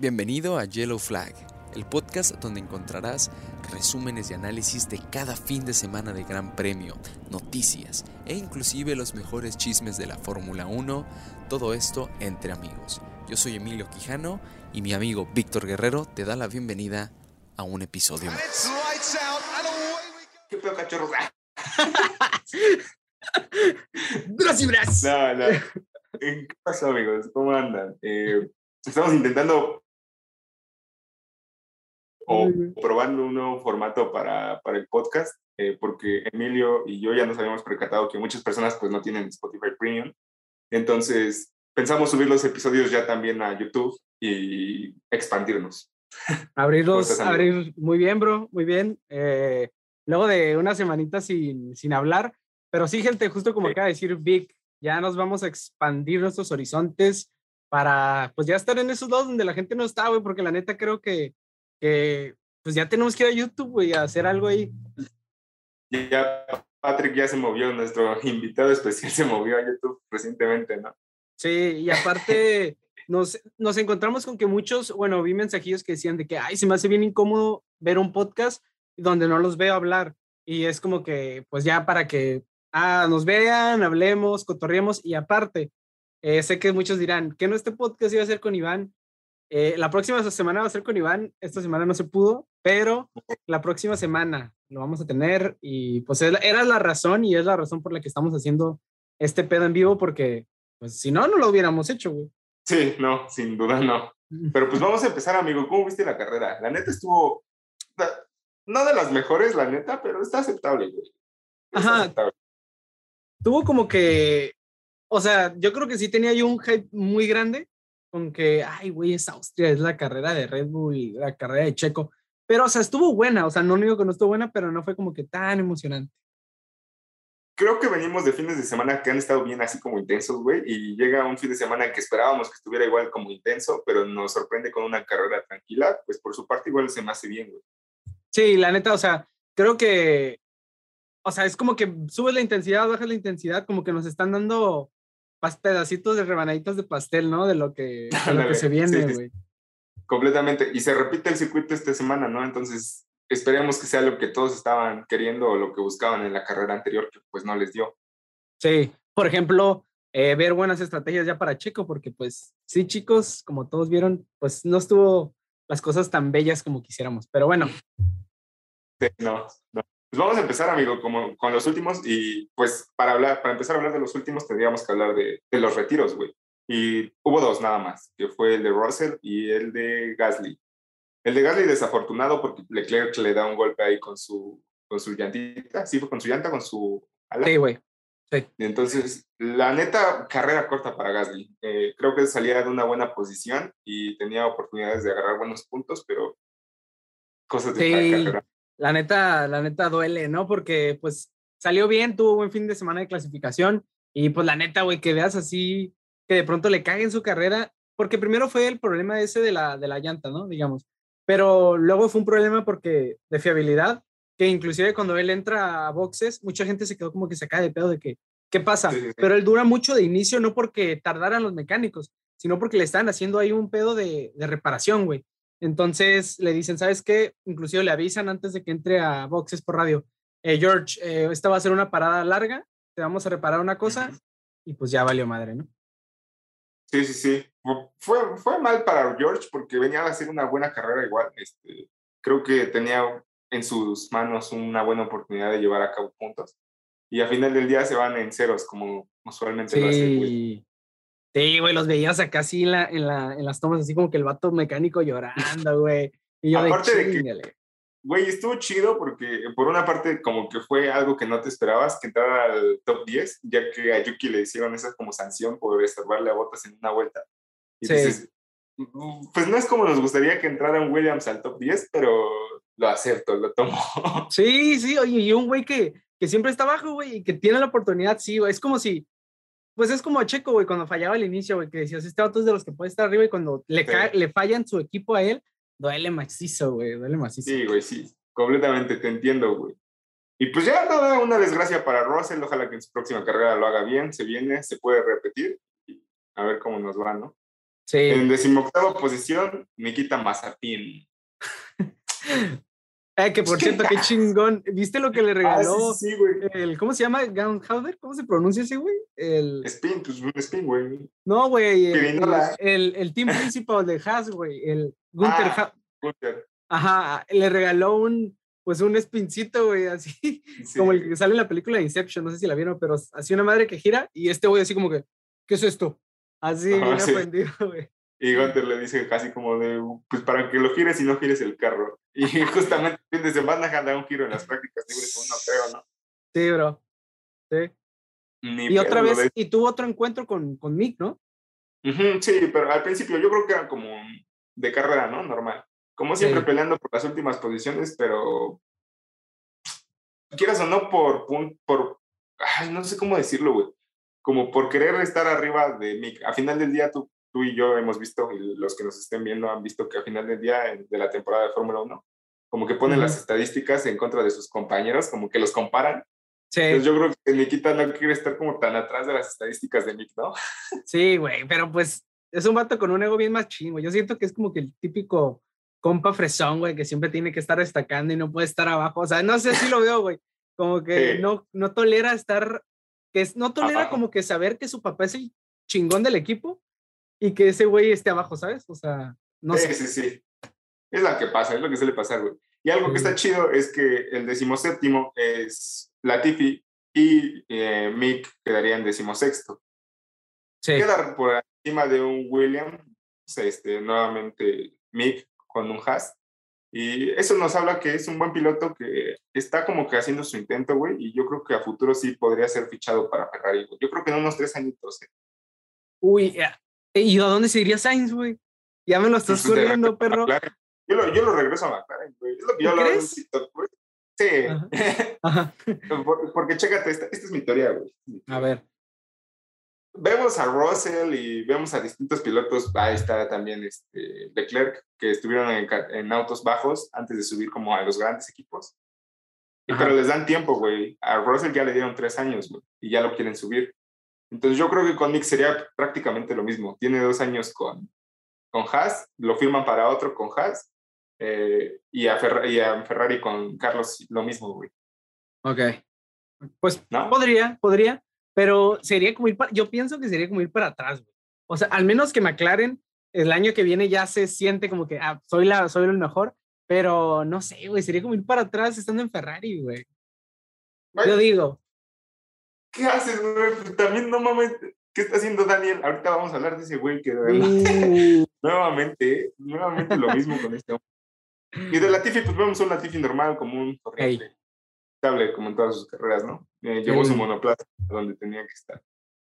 Bienvenido a Yellow Flag, el podcast donde encontrarás resúmenes y análisis de cada fin de semana de Gran Premio, noticias e inclusive los mejores chismes de la Fórmula 1, todo esto entre amigos. Yo soy Emilio Quijano y mi amigo Víctor Guerrero te da la bienvenida a un episodio más. ¿Qué pedo, cachorro? ¡Bras y bras! No, no. ¿Qué pasó, amigos? ¿Cómo andan? Eh, estamos intentando o probando un nuevo formato para, para el podcast, eh, porque Emilio y yo ya nos habíamos percatado que muchas personas pues no tienen Spotify Premium. Entonces pensamos subir los episodios ya también a YouTube y expandirnos. Abrirlos, abrir muy bien, bro, muy bien. Eh, luego de una semanita sin, sin hablar, pero sí, gente, justo como acaba de decir Vic, ya nos vamos a expandir nuestros horizontes para, pues ya estar en esos dos donde la gente no está, güey, porque la neta creo que, que, pues ya tenemos que ir a YouTube, güey, a hacer algo ahí. Ya Patrick ya se movió, nuestro invitado especial se movió a YouTube recientemente, ¿no? Sí, y aparte nos, nos encontramos con que muchos, bueno, vi mensajillos que decían de que, ay, se me hace bien incómodo ver un podcast donde no los veo hablar. Y es como que, pues ya para que ah, nos vean, hablemos, cotorriemos y aparte, eh, sé que muchos dirán, que no este podcast iba a ser con Iván. Eh, la próxima semana va a ser con Iván, esta semana no se pudo, pero la próxima semana lo vamos a tener y pues era la razón y es la razón por la que estamos haciendo este pedo en vivo porque pues si no, no lo hubiéramos hecho, güey. Sí, no, sin duda no. Pero pues vamos a empezar, amigo. ¿Cómo viste la carrera? La neta estuvo, no de las mejores, la neta, pero está aceptable, güey. Ajá. Tuvo como que, o sea, yo creo que sí tenía yo un hype muy grande con que, ay, güey, es Austria, es la carrera de Red Bull, la carrera de Checo. Pero, o sea, estuvo buena, o sea, no digo que no estuvo buena, pero no fue como que tan emocionante. Creo que venimos de fines de semana que han estado bien así como intensos, güey, y llega un fin de semana que esperábamos que estuviera igual como intenso, pero nos sorprende con una carrera tranquila, pues por su parte igual se me hace bien, güey. Sí, la neta, o sea, creo que, o sea, es como que subes la intensidad, bajas la intensidad, como que nos están dando pedacitos de rebanaditas de pastel, ¿no? De lo que, de lo que se viene, güey. completamente. Y se repite el circuito esta semana, ¿no? Entonces, esperemos que sea lo que todos estaban queriendo o lo que buscaban en la carrera anterior, que pues no les dio. Sí, por ejemplo, eh, ver buenas estrategias ya para Checo, porque pues sí, chicos, como todos vieron, pues no estuvo las cosas tan bellas como quisiéramos, pero bueno. Sí, no, no. Pues vamos a empezar, amigo, como con los últimos y pues para hablar, para empezar a hablar de los últimos tendríamos que hablar de, de los retiros, güey. Y hubo dos nada más, que fue el de Russell y el de Gasly. El de Gasly desafortunado porque Leclerc le da un golpe ahí con su, con su llantita, sí, fue con su llanta, con su ala. Sí, güey. Sí. Entonces, la neta, carrera corta para Gasly. Eh, creo que salía de una buena posición y tenía oportunidades de agarrar buenos puntos, pero cosas de sí. carrera la neta, la neta duele, ¿no? Porque pues salió bien, tuvo buen fin de semana de clasificación y pues la neta, güey, que veas así, que de pronto le cague en su carrera, porque primero fue el problema ese de la, de la llanta, ¿no? Digamos, pero luego fue un problema porque de fiabilidad, que inclusive cuando él entra a boxes, mucha gente se quedó como que se cae de pedo de que, ¿qué pasa? Sí, sí, sí. Pero él dura mucho de inicio, no porque tardaran los mecánicos, sino porque le están haciendo ahí un pedo de, de reparación, güey. Entonces le dicen, ¿sabes qué? Inclusive le avisan antes de que entre a boxes por radio, eh, George, eh, esta va a ser una parada larga, te vamos a reparar una cosa y pues ya valió madre, ¿no? Sí, sí, sí. Fue, fue mal para George porque venía a hacer una buena carrera igual. Este, creo que tenía en sus manos una buena oportunidad de llevar a cabo puntos. Y a final del día se van en ceros, como usualmente sí. lo hace. Sí, güey, los veías acá así en, la, en, la, en las tomas, así como que el vato mecánico llorando, güey. Y yo Aparte de, de que, güey, estuvo chido porque por una parte como que fue algo que no te esperabas, que entrara al top 10, ya que a Yuki le hicieron esa como sanción por estorbarle a Botas en una vuelta. Y sí. dices, pues no es como nos gustaría que entrara un Williams al top 10, pero lo acepto, lo tomo. Sí, sí, oye, y un güey que, que siempre está abajo, güey, y que tiene la oportunidad, sí, güey, es como si pues es como a Checo, güey, cuando fallaba al inicio, güey, que decías, este vato es de los que puede estar arriba y cuando le, sí. le fallan su equipo a él, duele macizo, güey, duele macizo. Sí, güey, sí, completamente, te entiendo, güey. Y pues ya nada, una desgracia para Russell, ojalá que en su próxima carrera lo haga bien, se viene, se puede repetir y a ver cómo nos va, ¿no? Sí. En decimoctava posición, Nikita Mazapin. Eh, que por cierto, qué chingón. ¿Viste lo que le regaló Ah, sí, sí, güey. el, ¿cómo se llama? Gunhauser, ¿cómo se pronuncia ese güey? El, Spin, pues un spin, güey. no, güey, el, el, el team principal de Haas, güey, el Gunther Ah. Gunter. Ajá, le regaló un, pues un espincito, güey, así, Sí. como el que sale en la película de Inception, no sé si la vieron, pero así una madre que gira y este güey así como que, ¿qué es esto? Así, Ajá, bien sí. ofendido, güey. Y Gunter le dice casi como de, pues para que lo gires y no gires el carro. Y justamente el fin de semana da un giro en las prácticas libres, no creo, ¿no? Sí, bro. Sí. Ni Y otra vez, y tuvo otro encuentro con, con Mick, ¿no? Sí, pero al principio yo creo que era como de carrera, ¿no? Normal. Como siempre Sí. peleando por las últimas posiciones, pero quieras o no por, por, ay, no sé cómo decirlo, güey. Como por querer estar arriba de Mick. A final del día tú, tú y yo hemos visto, y los que nos estén viendo han visto que a final del día de la temporada de Fórmula 1, como que ponen Ujú. las estadísticas en contra de sus compañeros, como que los comparan. Sí, Entonces yo creo que Nikita no quiere estar como tan atrás de las estadísticas de Mick, ¿no? sí, güey, pero pues es un vato con un ego bien más chingo. Yo siento que es como que el típico compa fresón, güey, que siempre tiene que estar destacando y no puede estar abajo. O sea, no sé si lo veo, güey. Como que Sí. no, no tolera estar, que es, no tolera Abajo. como que saber que su papá es el chingón del equipo y que ese güey esté abajo, ¿sabes? O sea, no sí, sé. sí, sí. Es lo que pasa, es lo que suele pasar, güey. Y algo que Sí. está chido es que el decimoséptimo es Latifi y eh, Mick quedaría en decimosexto. Sí, Queda por encima de un William, este, nuevamente Mick con un Haas. Y eso nos habla que es un buen piloto que está como que haciendo su intento, güey. Y yo creo que a futuro sí podría ser fichado para Ferrari, güey. Yo creo que en unos tres añitos. eh. Uy, ya. ¿y a dónde se iría Sainz, güey? Ya me lo estás corriendo, perro. Yo lo, yo lo regreso a McLaren, güey. Es lo que yo. TikTok, güey. Sí. Ajá. Ajá. Por- porque chécate, esta, esta es mi teoría, güey. A ver. Vemos a Russell y vemos a distintos pilotos. Ahí está también este Leclerc, que estuvieron en, en autos bajos antes de subir como a los grandes equipos. Ajá. pero les dan tiempo, güey. A Russell ya le dieron tres años, güey, y ya lo quieren subir. Entonces yo creo que con Nick sería prácticamente lo mismo. Tiene dos años con, con Haas, lo firman para otro con Haas, eh, y, a Ferra- y a Ferrari con Carlos lo mismo, güey. Ok. Pues ¿No? podría, podría, pero sería como ir para, yo pienso que sería como ir para atrás, güey. O sea, al menos que McLaren el año que viene ya se siente como que, ah, soy, la, soy el mejor, pero no sé, güey, sería como ir para atrás estando en Ferrari, güey. Güey, Yo digo, ¿Qué haces, güey? Pues también no mames. ¿Qué está haciendo Daniel? Ahorita vamos a hablar de ese güey que de verdad. uh, nuevamente, nuevamente lo mismo con este hombre. Y de Latifi, pues vemos un Latifi normal, común, corriente, estable, como en todas sus carreras, ¿no? Eh, llevó Sí. su monoplaza a donde tenía que estar.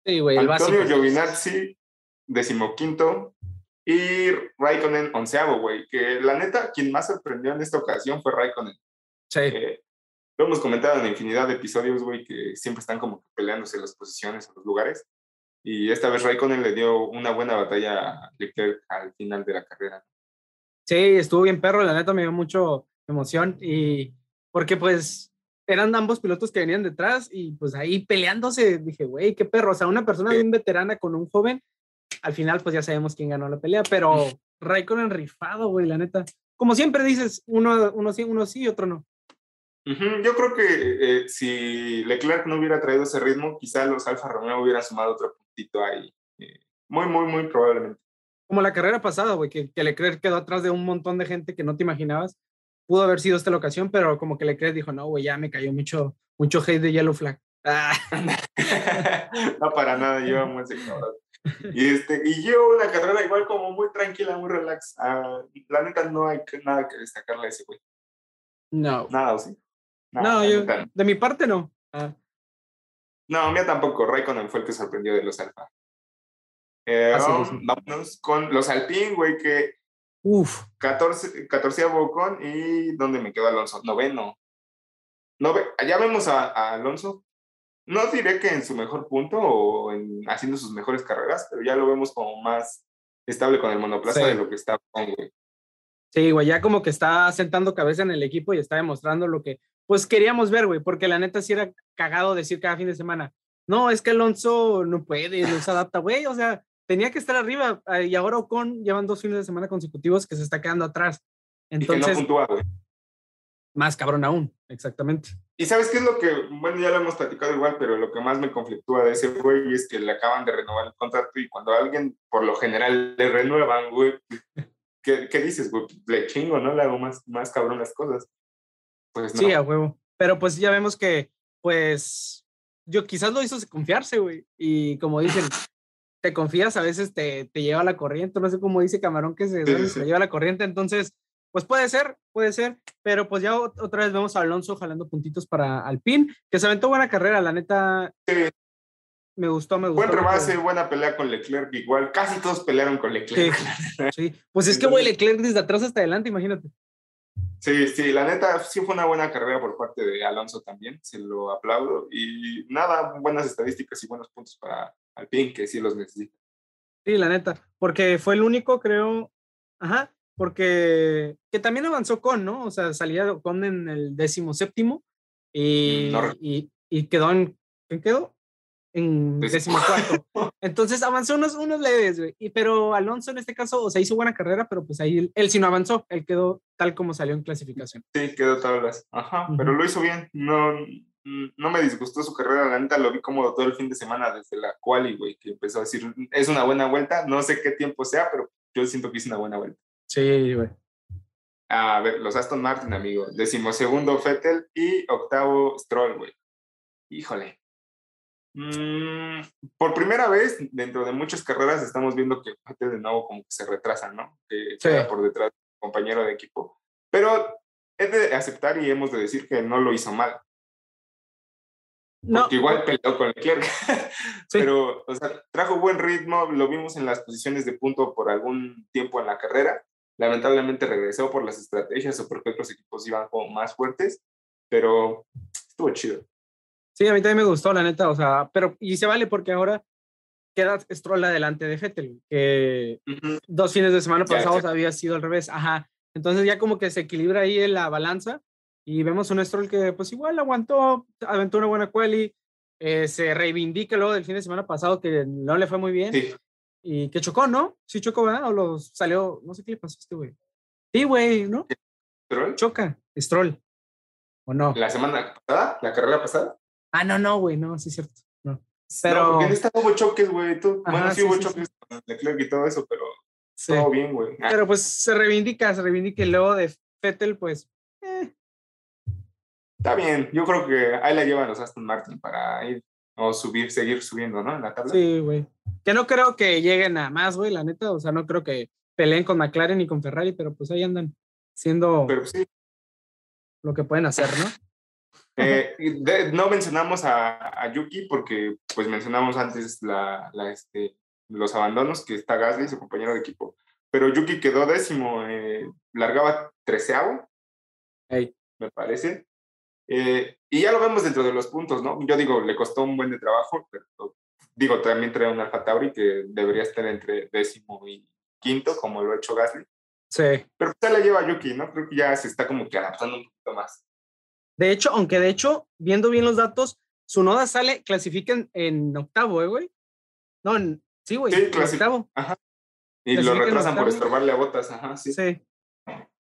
sí, güey, el Antonio básico. Giovinazzi, decimoquinto, y Raikkonen, onceavo, güey. Que la neta, quien más sorprendió en esta ocasión fue Raikkonen. Sí, Eh, lo hemos comentado en infinidad de episodios, güey, que siempre están como peleándose las posiciones los lugares. Y esta vez Raikkonen le dio una buena batalla a Leclerc al final de la carrera. sí, estuvo bien perro, la neta me dio mucho emoción y porque pues eran ambos pilotos que venían detrás y pues ahí peleándose, dije, güey, qué perro, o sea, una persona Sí. bien veterana con un joven, al final pues ya sabemos quién ganó la pelea, pero Raikkonen rifado, güey, la neta. Como siempre dices, uno, uno sí, uno sí, otro no. Yo creo que eh, si Leclerc no hubiera traído ese ritmo, quizá los Alfa Romeo hubieran sumado otro puntito ahí. Eh, muy, muy, muy probablemente. Como la carrera pasada, güey, que, que Leclerc quedó atrás de un montón de gente que no te imaginabas. Pudo haber sido esta la ocasión, pero como que Leclerc dijo, no, güey, ya me cayó mucho, mucho hate de Yellow Flag. Ah, no para nada, yo amo ese cabrón. Y, este, y yo una carrera igual como muy tranquila, muy relax. Ah, la neta no hay nada que destacarle a ese güey. no. Nada, ¿o sí? No, yo, no. de mi parte no. Ah, No, mía tampoco. Raikkonen fue el que sorprendió de los Alfa. Eh, Así um, es. vámonos con los Alpine, güey, que uf, 14, 14 Ocon y ¿dónde me quedó Alonso? Noveno. Nove, allá vemos a, a Alonso. No diré que en su mejor punto o en haciendo sus mejores carreras, pero ya lo vemos como más estable con el monoplaza de lo que está con, güey. Sí, güey, ya como que está sentando cabeza en el equipo y está demostrando lo que, pues queríamos ver, güey, porque la neta sí era cagado decir cada fin de semana, no, es que Alonso no puede, no se adapta, güey, o sea, tenía que estar arriba eh, y ahora Ocon llevan dos fines de semana consecutivos que se está quedando atrás. Entonces, y que no puntúa, güey. Más cabrón aún, exactamente. Y sabes qué es lo que, bueno, ya lo hemos platicado igual, pero lo que más me conflictúa de ese güey es que le acaban de renovar el contrato y cuando a alguien, por lo general, le renuevan, güey, ¿qué, qué dices, güey? Le chingo, ¿no? Le hago más, más cabrón las cosas. Pues no. Sí, a huevo. Pero pues ya vemos que, pues, yo quizás lo hizo confiarse, güey. Y como dicen, te confías, a veces te, te lleva la corriente, no sé cómo dice Camarón que se, Sí, se lleva la corriente, entonces, pues puede ser, puede ser, pero pues ya ot- otra vez vemos a Alonso jalando puntitos para Alpine, que se aventó buena carrera, la neta, Sí. Me gustó, me gustó. Buen rebase, buena pelea con Leclerc, igual. Casi todos pelearon con Leclerc. Sí, pues es que, güey, Leclerc desde atrás hasta adelante, imagínate. Sí, sí, la neta, sí fue una buena carrera por parte de Alonso también, se lo aplaudo. Y nada, buenas estadísticas y buenos puntos para Alpine, que sí los necesita. Sí, la neta, porque fue el único, creo, ajá, porque que también avanzó con, ¿no? O sea, salía con en el décimo séptimo y, Mm, no y, y quedó en, ¿en quedó? En Décimo. cuarto. Entonces avanzó unos, unos leves, güey. Y, pero Alonso en este caso, o sea, hizo buena carrera, pero pues ahí él, él sí no avanzó, él quedó tal como salió en clasificación. Sí, quedó tablas. Ajá, pero lo hizo bien. No, no me disgustó su carrera, la neta lo vi cómodo todo el fin de semana desde la quali, güey, que empezó a decir, es una buena vuelta, no sé qué tiempo sea, pero yo siento que hizo una buena vuelta. Sí, güey. A ver, los Aston Martin, amigo. Decimosegundo Vettel y octavo Stroll, güey. Híjole. Mm, por primera vez, dentro de muchas carreras, estamos viendo que Vettel de nuevo como que se retrasa, ¿no? Que Sí. queda por detrás del compañero de equipo. Pero he de aceptar y hemos de decir que no lo hizo mal. No, Porque igual peleó con Leclerc. Sí. Pero, o sea, trajo buen ritmo, lo vimos en las posiciones de punto por algún tiempo en la carrera. Lamentablemente regresó por las estrategias o porque otros equipos iban como más fuertes, pero estuvo chido. Sí, a mí también me gustó, la neta, o sea, pero y se vale porque ahora queda Stroll adelante de Vettel, que dos fines de semana pasados había sido al revés, ajá. Entonces ya como que se equilibra ahí en la balanza y vemos un Stroll que pues igual aguantó, aventó una buena quali, eh, se reivindica luego del fin de semana pasado que no le fue muy bien Sí, y que chocó, ¿no? Sí chocó, ¿verdad? O lo salió, no sé qué le pasó a este güey. Sí, güey, ¿no? pero Choca, Stroll. ¿O no? la semana pasada, la carrera pasada. Ah, no, no, güey, no, sí es cierto. No. Pero... No, porque en esta hubo choques, güey. tú- Ajá, Bueno, sí, sí, hubo sí, sí. choques con Leclerc y todo eso, pero todo bien, güey. Pero pues se reivindica, se reivindica y luego de Fettel, pues, eh, Está bien, yo creo que ahí la llevan los Aston Martin para ir o subir, seguir subiendo, ¿no? En la tabla. sí, güey. Que no creo que lleguen a más, güey, la neta. O sea, no creo que peleen con McLaren ni con Ferrari, pero pues ahí andan siendo Pero sí, lo que pueden hacer, ¿no? Eh, de- no mencionamos a, a Yuki porque pues mencionamos antes la, la, este, los abandonos que está Gasly, su compañero de equipo, pero Yuki quedó décimo, eh, largaba treceavo, Ey. me parece, Eh, y ya lo vemos dentro de los puntos, ¿no? Yo digo, le costó un buen de trabajo, pero digo, también trae un Alfa Tauri que debería estar entre décimo y quinto, como lo ha hecho Gasly, Sí. pero ya la lleva Yuki, ¿no? Creo que ya se está como que adaptando un poquito más. De hecho, aunque de hecho, viendo bien los datos, su noda sale, clasifica en, octavo, ¿eh, güey? No, en- sí, güey, Sí, octavo. Y lo retrasan por estorbarle a botas, ajá, sí. Sí.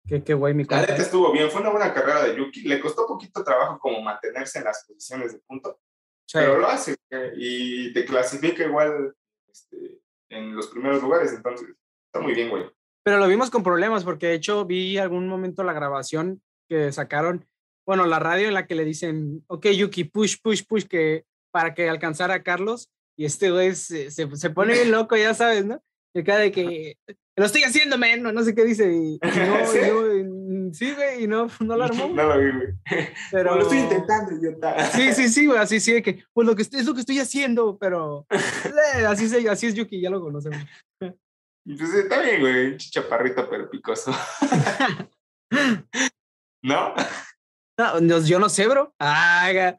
Qué, qué güey, mi La neta estuvo bien, fue una buena carrera de Yuki. Le costó poquito trabajo como mantenerse en las posiciones de punto, Sí. pero lo hace eh, y te clasifica igual este, en los primeros lugares, entonces está muy bien, güey. Pero lo vimos con problemas porque de hecho vi algún momento la grabación que sacaron, bueno, la radio en la que le dicen, ok, Yuki, push, push, push, que para que alcanzara a Carlos. Y este güey se, se, se pone bien loco, ya sabes, ¿no? Y acá de que lo estoy haciendo, men, no, no sé qué dice. Y, no, ¿Sí? y no, y- sí, güey, y no, no lo armó. No lo vi, güey. Pero Lo estoy intentando, idiota. Sí, sí, sí, güey, así sí, de que, pues lo que es lo que estoy haciendo, pero eh, así, se, así es Yuki, ya lo conocemos. Pues está bien, güey, un chaparrito pero picoso. ¿No? No, no, yo no sé, bro. Ah,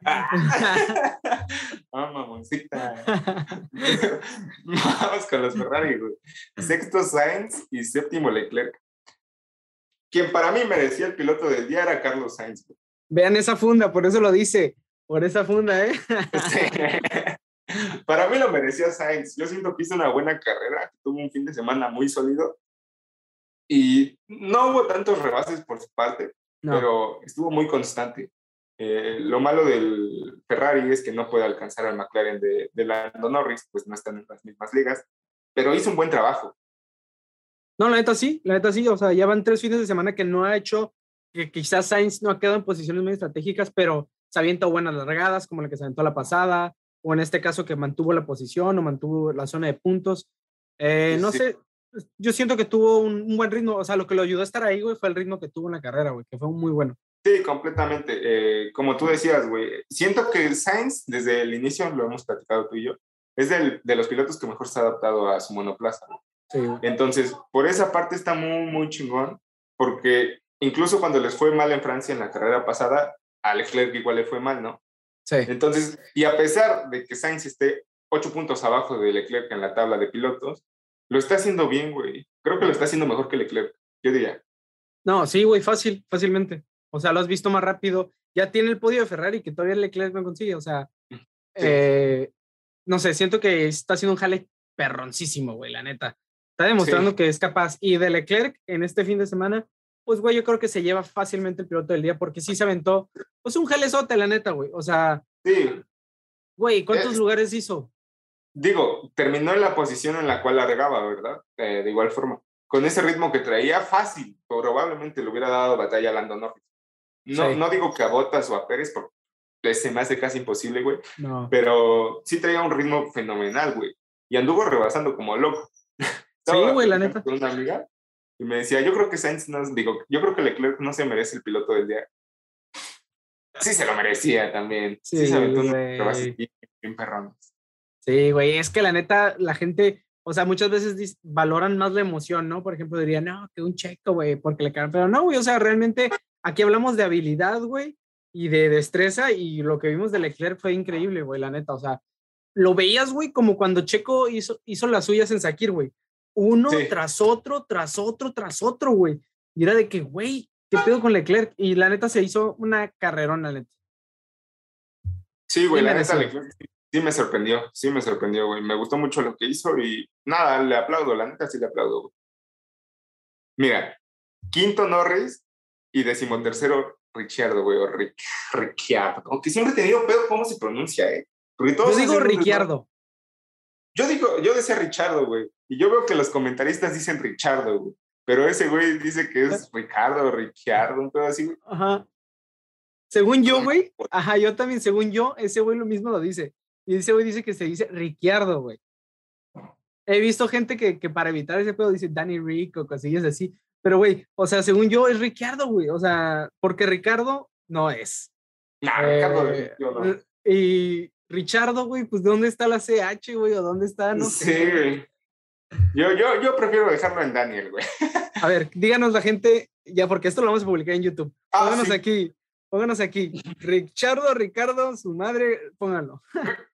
Ah, mamoncita. Vamos con los Ferrari, güey. Sexto Sainz y séptimo Leclerc. Quien para mí merecía el piloto del día era Carlos Sainz. güey. Vean esa funda, por eso lo dice, por esa funda, ¿eh? Sí. Para mí lo merecía Sainz. Yo siento que hizo una buena carrera, tuvo un fin de semana muy sólido y no hubo tantos rebases por su parte, pero estuvo muy constante. Eh, lo malo del Ferrari es que no puede alcanzar al McLaren de, de Lando Norris, pues no están en las mismas ligas, pero hizo un buen trabajo. No, la neta sí, la neta sí, o sea, ya van tres fines de semana que no ha hecho, que quizás Sainz no ha quedado en posiciones muy estratégicas, pero se avienta buenas largadas, como la que se aventó la pasada, o en este caso que mantuvo la posición o mantuvo la zona de puntos. Eh, no sé, yo siento que tuvo un, buen ritmo, o sea, lo que lo ayudó a estar ahí, güey, fue el ritmo que tuvo en la carrera, güey, que fue muy bueno. Sí, completamente. Eh, como tú decías, güey, siento que Sainz, desde el inicio, lo hemos platicado tú y yo, es del, de los pilotos que mejor se ha adaptado a su monoplaza. Sí, Entonces, por esa parte está muy, muy chingón, porque incluso cuando les fue mal en Francia en la carrera pasada, a Leclerc igual le fue mal, ¿no? Sí. Entonces, y a pesar de que Sainz esté ocho puntos abajo de Leclerc en la tabla de pilotos, lo está haciendo bien, güey. Creo que lo está haciendo mejor que Leclerc, yo diría. No, sí, güey, fácil, fácilmente. O sea, lo has visto más rápido. Ya tiene el podio de Ferrari que todavía Leclerc no consigue. O sea, eh, no sé, siento que está haciendo un jale perroncísimo, güey, la neta. Está demostrando que es capaz. Y de Leclerc en este fin de semana, pues, güey, yo creo que se lleva fácilmente el piloto del día porque sí se aventó, pues, un jalezote, la neta, güey. O sea, sí. Güey, ¿cuántos lugares hizo? Digo, terminó en la posición en la cual la regaba, ¿verdad? Eh, de igual forma. Con ese ritmo que traía, fácil, probablemente le hubiera dado batalla a Lando Norris. No, no digo que a Bottas o a Pérez, porque se me hace casi imposible, güey. No. Pero sí traía un ritmo fenomenal, güey. Y anduvo rebasando como loco. sí, güey, la neta. Con una amiga y me decía, yo creo que Sainz no, digo, yo creo que Leclerc no se merece el piloto del día. Sí se lo merecía también. Sí, sí se bien perrones. Sí, güey, es que la neta, la gente, o sea, muchas veces valoran más la emoción, ¿no? Por ejemplo, dirían, no, que un checo, güey, porque le caen, pero no, güey, o sea, realmente aquí hablamos de habilidad, güey, y de destreza, y lo que vimos de Leclerc fue increíble, güey, la neta, o sea, lo veías, güey, como cuando Checo hizo, hizo las suyas en Sakir, güey uno tras otro, tras otro, tras otro, güey. Y era de que, güey, ¿qué pedo con Leclerc? Y la neta se hizo una carrerona, neta. Sí, güey, la neta Leclerc sí, me sorprendió, sí me sorprendió, güey. Me gustó mucho lo que hizo y nada, le aplaudo, la neta sí le aplaudo. Güey. Mira, quinto Norris y decimotercero Ricciardo, güey, o Ricciardo. Aunque siempre he tenido pedo cómo se pronuncia, ¿eh? Yo digo Ricciardo. Yo digo, yo decía Richardo, güey. Y yo veo que los comentaristas dicen Richardo, güey. Pero ese güey dice que es Ricardo, Ricciardo, un pedo así, güey. Ajá. Según yo, güey. Ajá, yo también, según yo, ese güey lo mismo lo dice. Y ese güey dice que se dice Ricciardo, güey. He visto gente que, que para evitar ese pedo dice Danny Rick o cosillas así. Pero, güey, o sea, según yo es Ricciardo, güey. O sea, porque Ricardo no es. Nah, Ricardo eh, no. Y Richardo, güey, pues ¿dónde está la CH, güey? ¿O dónde está? No sí, güey. Yo, yo, yo prefiero dejarlo en Daniel, güey. A ver, díganos la gente, ya porque esto lo vamos a publicar en YouTube. Ah, pónganos aquí, pónganos aquí. Richardo, Ricardo, su madre, pónganlo.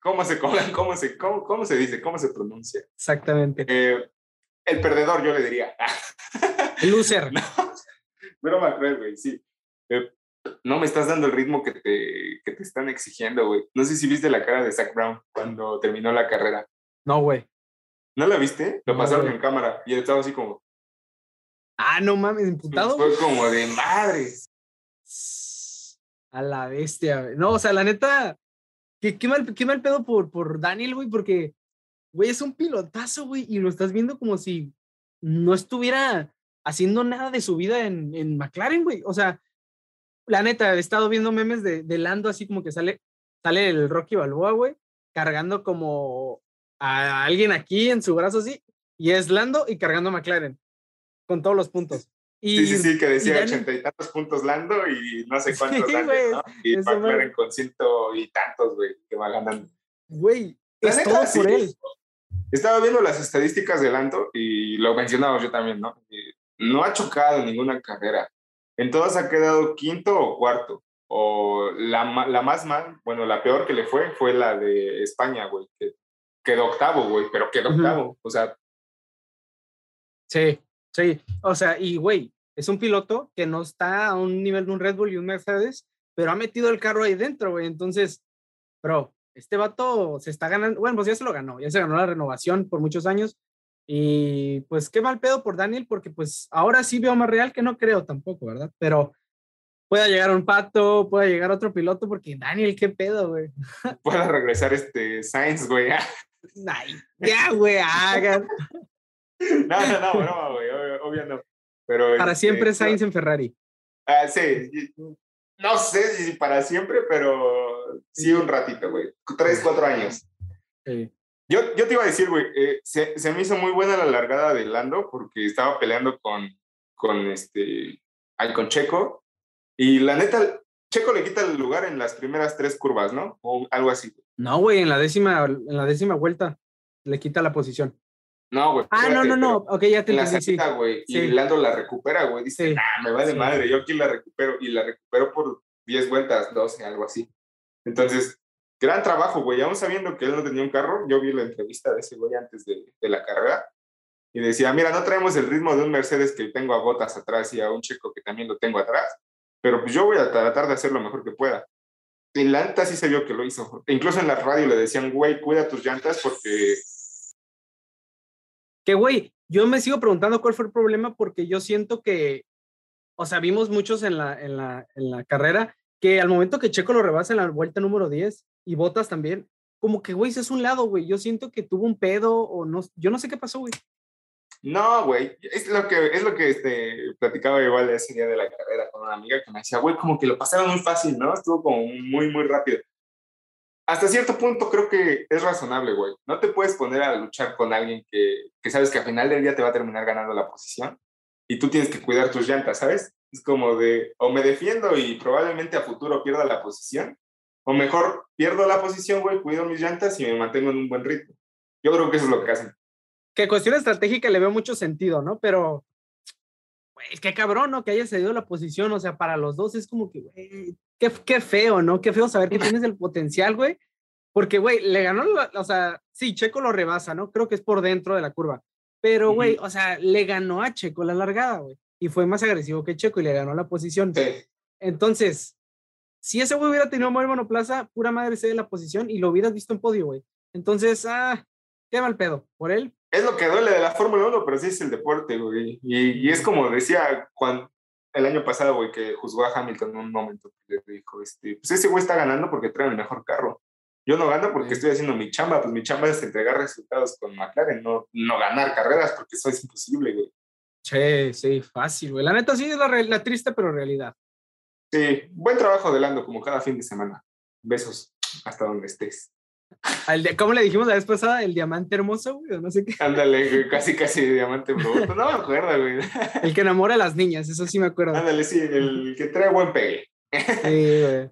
¿Cómo se? ¿Cómo se, cómo, cómo se dice? ¿Cómo se pronuncia? Exactamente. Eh, el perdedor, yo le diría. El loser. no, broma cruel, güey, sí. Eh, no me estás dando el ritmo que te, que te están exigiendo, güey. No sé si viste la cara de Zach Brown cuando terminó la carrera. No, güey. ¿No la viste? Lo pasaron en cámara y él estaba así como. Ah, no mames, imputado. Fue como de madres. A la bestia. No, o sea, la neta, qué, qué, mal, qué mal pedo por, por Daniel, güey, porque, güey, es un pilotazo, güey, y lo estás viendo como si no estuviera haciendo nada de su vida en, en McLaren, güey. O sea, la neta, he estado viendo memes de, de Lando así como que sale, sale el Rocky Balboa, güey, cargando como a alguien aquí en su brazo así, y es Lando y cargando a McLaren, con todos los puntos. Y, sí, sí, sí, que decía ochenta y tantos puntos Lando y no sé cuántos ¿no? Y McLaren con ciento y tantos, güey, que va ganando. Güey, es todo por él. Estaba viendo las estadísticas de Lando y lo mencionaba yo también, ¿no? no ha chocado en ninguna carrera. En todas ha quedado quinto o cuarto. O la, la más mal, bueno, la peor que le fue fue la de España, güey, que quedó octavo, güey, pero quedó octavo. O sea. Sí, sí. O sea, y güey, es un piloto que no está a un nivel de un Red Bull y un Mercedes, pero ha metido el carro ahí dentro, güey. Entonces, bro, este vato se está ganando, bueno, pues ya se lo ganó, ya se ganó la renovación por muchos años. Y pues qué mal pedo por Daniel, porque pues ahora sí veo más real que no creo tampoco, ¿verdad? Pero pueda llegar un pato, pueda llegar otro piloto, porque Daniel, qué pedo, güey. Pueda regresar este Sainz, güey. Ay, ya, güey, hagan. No, no, no, broma, güey, obvio, obvio no. Pero, Para este, siempre Sainz en Ferrari. Ah, sí, no sé si para siempre, pero sí un ratito, güey. Tres, cuatro años. Sí. Yo, yo te iba a decir, güey, eh, se, se me hizo muy buena la largada de Lando porque estaba peleando con, con este, con Checo. Y la neta, Checo le quita el lugar en las primeras tres curvas, ¿no? O algo así. No, güey, en la décima, en la décima vuelta le quita la posición. No, güey. Ah, no, espérate, no, no. pero Ok, ya te En la salida, güey. Sí. Y Lando la recupera, güey. Dice, Sí. nah, me va de Sí. madre, yo aquí la recupero. Y la recupero por 10 vueltas, 12, algo así. Entonces, gran trabajo, güey. Aún sabiendo que él no tenía un carro, yo vi la entrevista de ese güey antes de, de la carrera. Y decía, mira, no traemos el ritmo de un Mercedes que tengo a botas atrás y a un Checo que también lo tengo atrás. Pero pues yo voy a tratar de hacer lo mejor que pueda. Y la neta sí se vio que lo hizo. E Incluso en la radio le decían, güey, cuida tus llantas porque Que, güey, yo me sigo preguntando cuál fue el problema porque yo siento que, o sea, vimos muchos en la, en la, en la carrera que al momento que Checo lo rebasa en la vuelta número 10 y Botas también, como que, güey, se es un lado, güey. Yo siento que tuvo un pedo o no, yo no sé qué pasó, güey. No, güey, es lo que, es lo que este, platicaba igual ese día de la carrera con una amiga que me decía, güey, como que lo pasaron muy fácil, ¿no? Estuvo como muy, muy rápido. Hasta cierto punto creo que es razonable, güey. No te puedes poner a luchar con alguien que, que sabes que al final del día te va a terminar ganando la posición y tú tienes que cuidar tus llantas, ¿sabes? Es como de, o me defiendo y probablemente a futuro pierda la posición, o mejor pierdo la posición, güey, cuido mis llantas y me mantengo en un buen ritmo. Yo creo que eso es lo que hacen. Que cuestión estratégica le veo mucho sentido, ¿no? Pero, güey, es que cabrón, ¿no? Que haya cedido la posición, o sea, para los dos es como que, güey, qué, qué feo, ¿no? Qué feo saber que tienes el potencial, güey. Porque, güey, le ganó, la- o sea, sí, Checo lo rebasa, ¿no? Creo que es por dentro de la curva. Pero, güey, o sea, le ganó a Checo la largada, güey. Y fue más agresivo que Checo y le ganó la posición. Sí. Entonces, si ese güey hubiera tenido buen monoplaza, pura madre cede la posición y lo hubieras visto en podio, güey. Entonces, ah, qué mal pedo. Por él, es lo que duele de la Fórmula 1, pero sí es el deporte, güey. Y, y es como decía cuando, el año pasado, güey, que juzgó a Hamilton en un momento, que le dijo, este, pues ese güey está ganando porque trae el mejor carro. Yo no gano porque Sí. estoy haciendo mi chamba, pues mi chamba es entregar resultados con McLaren, no, no ganar carreras, porque eso es imposible, güey. Sí, sí, fácil, güey. La neta sí es la, la triste, pero realidad. Sí, buen trabajo de Lando, como cada fin de semana. Besos hasta donde estés. Al de- ¿Cómo le dijimos la vez pasada? El diamante hermoso, güey, no sé qué. Ándale, güey, casi, casi diamante bruto. No me acuerdo, güey. El que enamora a las niñas, eso sí me acuerdo. Ándale, sí, el que trae buen pegue. Sí, güey.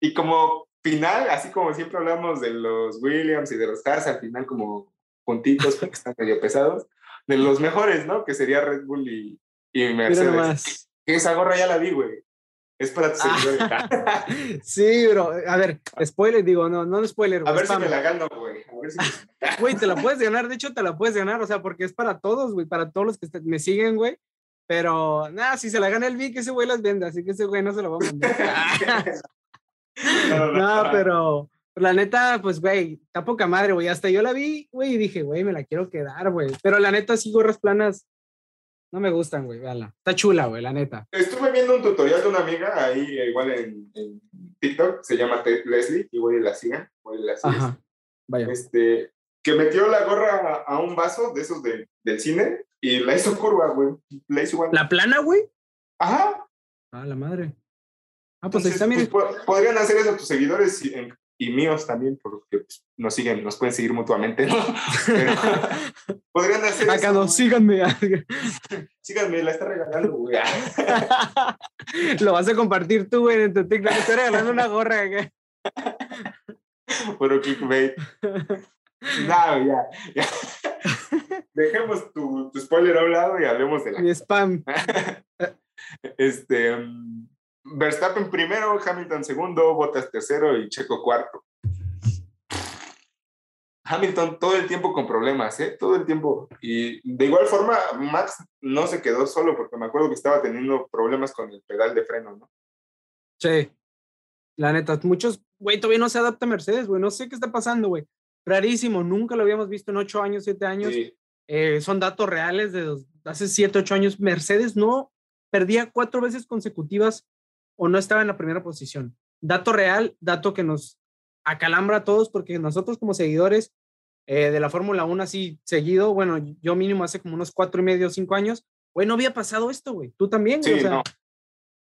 Y como final, así como siempre hablamos de los Williams y de los Cars, al final como puntitos porque están medio pesados, de los mejores, ¿no? Que sería Red Bull y, y Mira Mercedes. nomás. Que esa gorra ya la vi, güey. Es para tus Ah. Sí, bro. A ver, spoiler, digo, no, no spoiler. A ver si me la gano, güey. A ver si me- Güey, te la puedes ganar, de hecho te la puedes ganar, o sea, porque es para todos, güey, para todos los que me siguen, güey. Pero, nada, si se la gana el Vic, ese güey las vende, así que ese güey no se lo va a mandar. No, no, no, pero la neta, pues, güey, está poca madre, güey. Hasta yo la vi, güey, y dije, güey, me la quiero quedar, güey. Pero la neta, sí, gorras planas, no me gustan, güey, véanla. Está chula, güey, la neta. Estuve viendo un tutorial de una amiga ahí, eh, igual en, en TikTok, se llama Te- Leslie, igual la sigan, igual la sigues. Ajá, vaya. este, que metió la gorra a, a un vaso de esos de- del cine y la hizo curva, güey. La hizo igual. ¿La plana, güey? Ajá. Ah, la madre. Ah, pues ahí Entonces, está, miren. pues, po- podrían hacer eso tus seguidores y, en- y míos también, porque pues, nos siguen, nos pueden seguir mutuamente, ¿no? Pero, podrían hacer Acá no, síganme. Síganme, la está regalando, güey. Lo vas a compartir tú, güey, en tu TikTok. Estoy regalando una gorra. güey. Pero clickbait. No, ya, ya. Dejemos tu, tu spoiler a un lado y hablemos de la Mi spam. Este, mm, Verstappen primero, Hamilton segundo, Bottas tercero y Checo cuarto. Hamilton todo el tiempo con problemas, ¿eh? Todo el tiempo. Y de igual forma, Max no se quedó solo porque me acuerdo que estaba teniendo problemas con el pedal de freno, ¿no? Sí. La neta, muchos, güey, todavía no se adapta a Mercedes, güey. No sé qué está pasando, güey. Rarísimo, nunca lo habíamos visto en ocho años, siete años. Eh, son datos reales de hace siete, ocho años. Mercedes no perdía cuatro veces consecutivas o no estaba en la primera posición. Dato real, dato que nos acalambra a todos porque nosotros como seguidores eh, de la Fórmula 1 así seguido, bueno, yo mínimo hace como unos cuatro y medio, cinco años, güey, no había pasado esto, güey. Tú también, sí, no.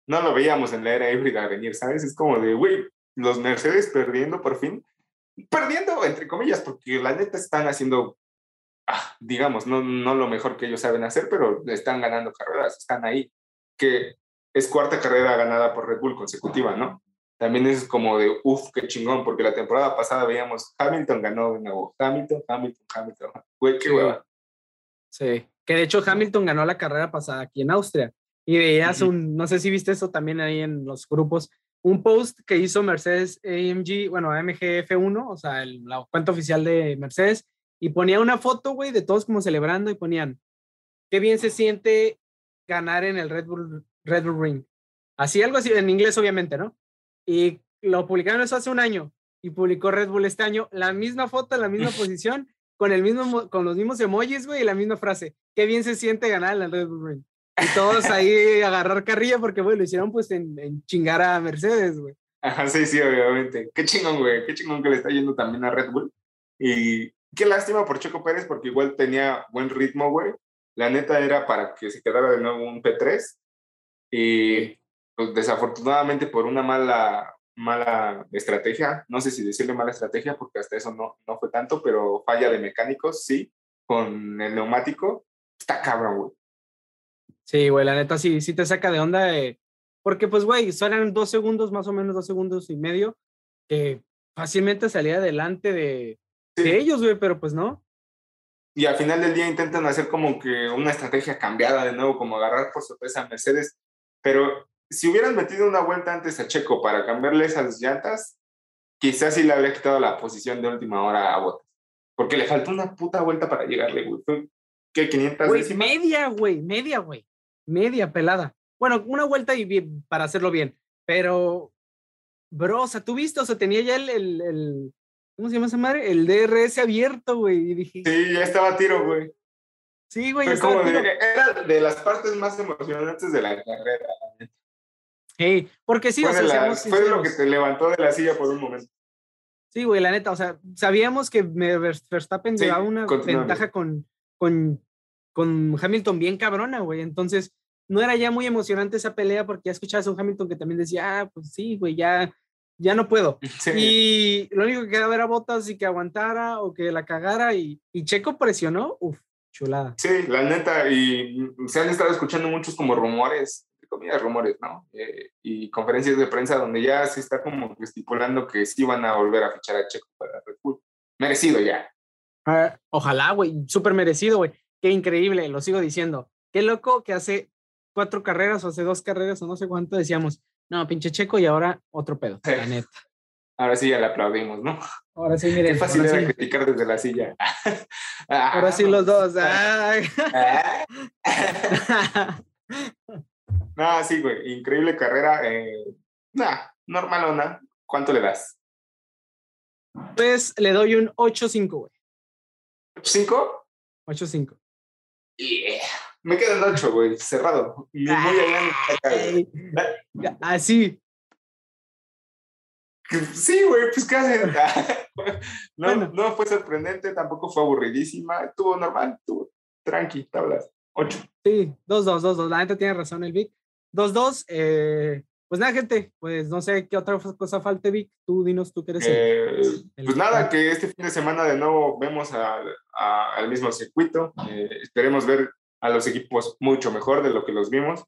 no lo veíamos en la era híbrida venir, ¿sabes? Es como de, güey, los Mercedes perdiendo por fin, perdiendo entre comillas, porque la neta están haciendo, ah, digamos, no, no lo mejor que ellos saben hacer, pero están ganando carreras, están ahí, que es cuarta carrera ganada por Red Bull consecutiva, ¿no? también es como de, uff, qué chingón, porque la temporada pasada veíamos Hamilton ganó de nuevo, Hamilton, Hamilton, Hamilton, güey, qué hueva. Sí, que de hecho Hamilton ganó la carrera pasada aquí en Austria. Y veías un, no sé si viste eso también ahí en los grupos, un post que hizo Mercedes AMG, bueno, AMG F1, o sea, la cuenta oficial de Mercedes, y ponía una foto, güey, de todos como celebrando y ponían, qué bien se siente ganar en el Red Bull, Red Bull Ring. Así, algo así, en inglés obviamente, ¿no? Y lo publicaron eso hace un año y publicó Red Bull este año la misma foto, la misma posición, con, el mismo, con los mismos emojis, güey, y la misma frase. Qué bien se siente ganar en el Red Bull Ring. Y todos ahí agarrar carrilla porque, güey, lo hicieron pues en, en chingar a Mercedes, güey. Ajá, sí, sí, obviamente. Qué chingón, güey. Qué chingón que le está yendo también a Red Bull. Y qué lástima por Checo Pérez porque igual tenía buen ritmo, güey. La neta era para que se quedara de nuevo un P3. Y pues, desafortunadamente por una mala, mala estrategia, no sé si decirle mala estrategia porque hasta eso no, no fue tanto, pero falla de mecánicos, sí, con el neumático, está cabrón, güey. Sí, güey, la neta sí, sí te saca de onda, porque pues, güey, son dos segundos, más o menos dos segundos y medio, que fácilmente salía adelante de, de ellos, güey, pero pues no. Y al final del día intentan hacer como que una estrategia cambiada de nuevo, como agarrar por sorpresa a Mercedes, pero si hubieran metido una vuelta antes a Checo para cambiarle esas llantas, quizás sí le habría quitado la posición de última hora a Bottas. Porque le faltó una puta vuelta para llegarle, güey. ¿Qué? ¿500 güey, Media, güey, media, güey. Media pelada. Bueno, una vuelta y bien, para hacerlo bien. Pero, bro, o sea, tú viste, o sea, tenía ya el, el, el ¿cómo se llama esa madre? El DRS abierto, güey. Y dije, sí, ya estaba a tiro, güey. Sí, güey. Como de, era de las partes más emocionantes de la carrera. Hey, porque sí, fue, o sea, fue lo que te levantó de la silla por un momento. Sí, güey, la neta, o sea, sabíamos que Verstappen llevaba una ventaja con, con, con Hamilton bien cabrona, güey. Entonces, no era ya muy emocionante esa pelea porque ya escuchabas a un Hamilton que también decía, ah, pues sí, güey, ya, ya no puedo. Y lo único que quedaba era botas y que aguantara o que la cagara y, y Checo presionó, uf, chulada. Sí, la neta, y se han estado escuchando muchos como rumores comillas, rumores, ¿no? Eh, y conferencias de prensa donde ya se está como estipulando que sí van a volver a fichar a Checo para Red Bull. Merecido ya. Ah, ojalá, güey, súper merecido, güey. Qué increíble, lo sigo diciendo. Qué loco que hace cuatro carreras o hace dos carreras o no sé cuánto decíamos, no, pinche Checo y ahora otro pedo, la neta. Ahora sí ya le aplaudimos, ¿no? Ahora sí, miren. Qué fácil era criticar desde la silla. ahora sí los dos. Ah. No, sí, güey, increíble carrera. Eh, nah, normalona. ¿Cuánto le das? Pues le doy un 8-5, güey. ¿8-5? 8-5. Yeah. Me quedan 8, güey, cerrado. Y muy allá Así. Sí, güey, pues qué hacen. no, no fue sorprendente, tampoco fue aburridísima. Estuvo normal, estuvo tranqui, tablas. 8. Sí, 2-2, 2-2. La gente tiene razón, el Vic. 2-2. Eh, pues nada, gente, pues no sé qué otra cosa falte, Vic. Tú dinos, tú quieres. Eh, pues nada, que este fin de semana de nuevo vemos al mismo circuito. Eh, esperemos ver a los equipos mucho mejor de lo que los vimos,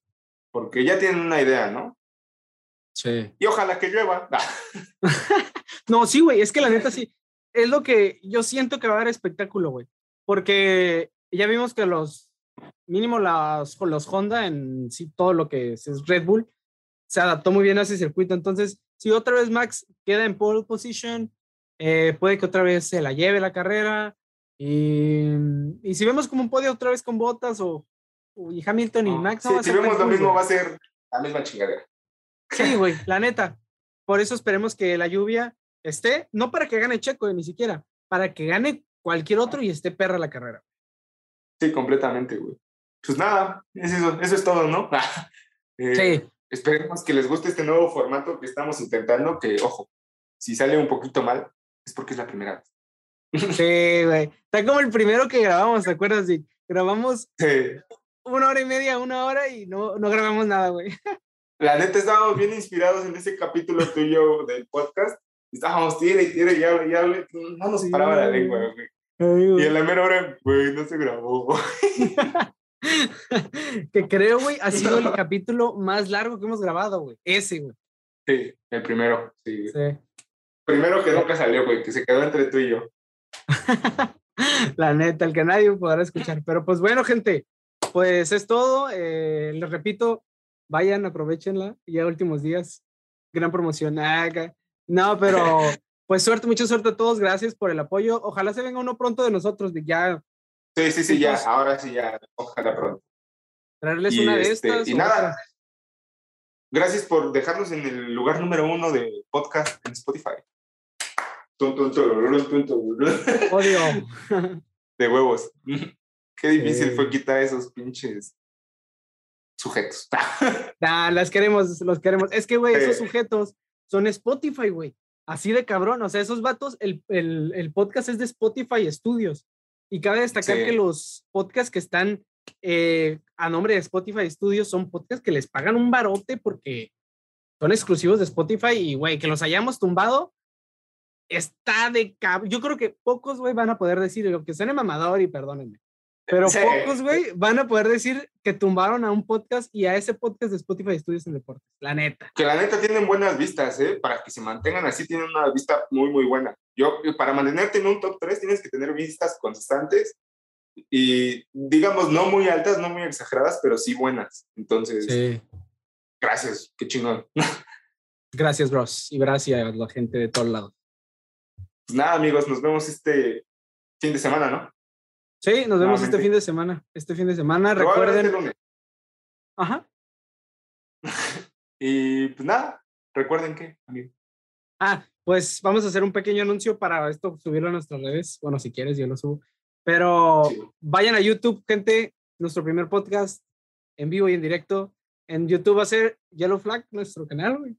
porque ya tienen una idea, ¿no? Sí. Y ojalá que llueva. no, sí, güey, es que la neta sí. Es lo que yo siento que va a dar espectáculo, güey. Porque ya vimos que los mínimo las, los Honda en sí, todo lo que es Red Bull, se adaptó muy bien a ese circuito. Entonces, si otra vez Max queda en pole position, eh, puede que otra vez se la lleve la carrera. Y, y si vemos como un podio otra vez con Botas o, y Hamilton y Max. si vemos lo mismo, va a ser la misma chingadera. Sí, güey, la neta. por eso esperemos que la lluvia esté, no para que gane Checo, ni siquiera, para que gane cualquier otro y esté perra la carrera. Sí, completamente, güey. Pues nada, eso, eso es todo, ¿no? Eh, sí. Esperemos que les guste este nuevo formato que estamos intentando, que, ojo, si sale un poquito mal, es porque es la primera vez. Sí, güey. Está como el primero que grabamos, ¿te acuerdas? Sí. Grabamos una hora y media, una hora y no, no grabamos nada, güey. La neta, estábamos bien inspirados en ese capítulo tuyo del podcast. Estábamos, tire y tire y hable y hable. No nos paraba la lengua, güey. Y en la mera hora, güey, no se grabó. que creo, güey, ha sido el capítulo más largo que hemos grabado, güey. Ese, güey. Sí, el primero, sí. Primero que nunca salió, güey, que se quedó entre tú y yo. La neta, el que nadie podrá escuchar. Pero pues bueno, gente, pues es todo. Eh, les repito, vayan, aprovechenla. Ya últimos días, gran promoción. Ah, no, pero pues suerte, mucha suerte a todos. Gracias por el apoyo. Ojalá se venga uno pronto de nosotros, ya Sí, sí, sí, ya, ahora sí, ya, ojalá pronto. Traerles una de este, estas. Y nada, gracias por dejarnos en el lugar número uno de podcast en Spotify. Odio. De huevos. Qué difícil fue quitar esos pinches sujetos. nah, las queremos, los queremos. Es que, güey, esos sujetos son Spotify, güey. Así de cabrón. O sea, esos vatos, el, el, el podcast es de Spotify Studios. Y cabe destacar que los podcasts que están eh, a nombre de Spotify Studios son podcasts que les pagan un barote porque son exclusivos de Spotify y, güey, que los hayamos tumbado está de cab... Yo creo que pocos, güey, van a poder decir, lo que suene mamador y perdónenme, pero pocos, güey, van a poder decir que tumbaron a un podcast y a ese podcast de Spotify Studios en Deportes. La neta. Que la neta tienen buenas vistas, ¿eh? Para que se mantengan así, tienen una vista muy, muy buena. Yo, para mantenerte en un top 3 tienes que tener vistas constantes y, digamos, no muy altas, no muy exageradas, pero sí buenas. Entonces, sí. gracias, qué chingón. Gracias, bros. Y gracias a la gente de todos lados. Pues nada, amigos, nos vemos este fin de semana, ¿no? Sí, nos vemos este fin de semana. Este fin de semana, recuerden. Lunes. Ajá. y pues nada, recuerden que, amigo. Ah, pues vamos a hacer un pequeño anuncio para esto, subirlo a nuestras redes. Bueno, si quieres, yo lo subo. Pero vayan a YouTube, gente. Nuestro primer podcast en vivo y en directo. En YouTube va a ser Yellow Flag, nuestro canal, güey.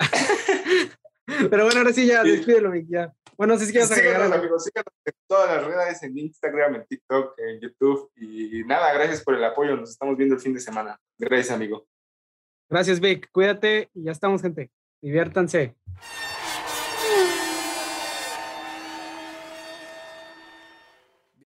Pero bueno, ahora sí ya, despídelo, ya. Bueno, si quieres síganos, amigos, síganos en todas las redes, en Instagram, en TikTok, en YouTube. Y nada, gracias por el apoyo. Nos estamos viendo el fin de semana. Gracias, amigo. Gracias, Vic. Cuídate y ya estamos, gente. Diviértanse.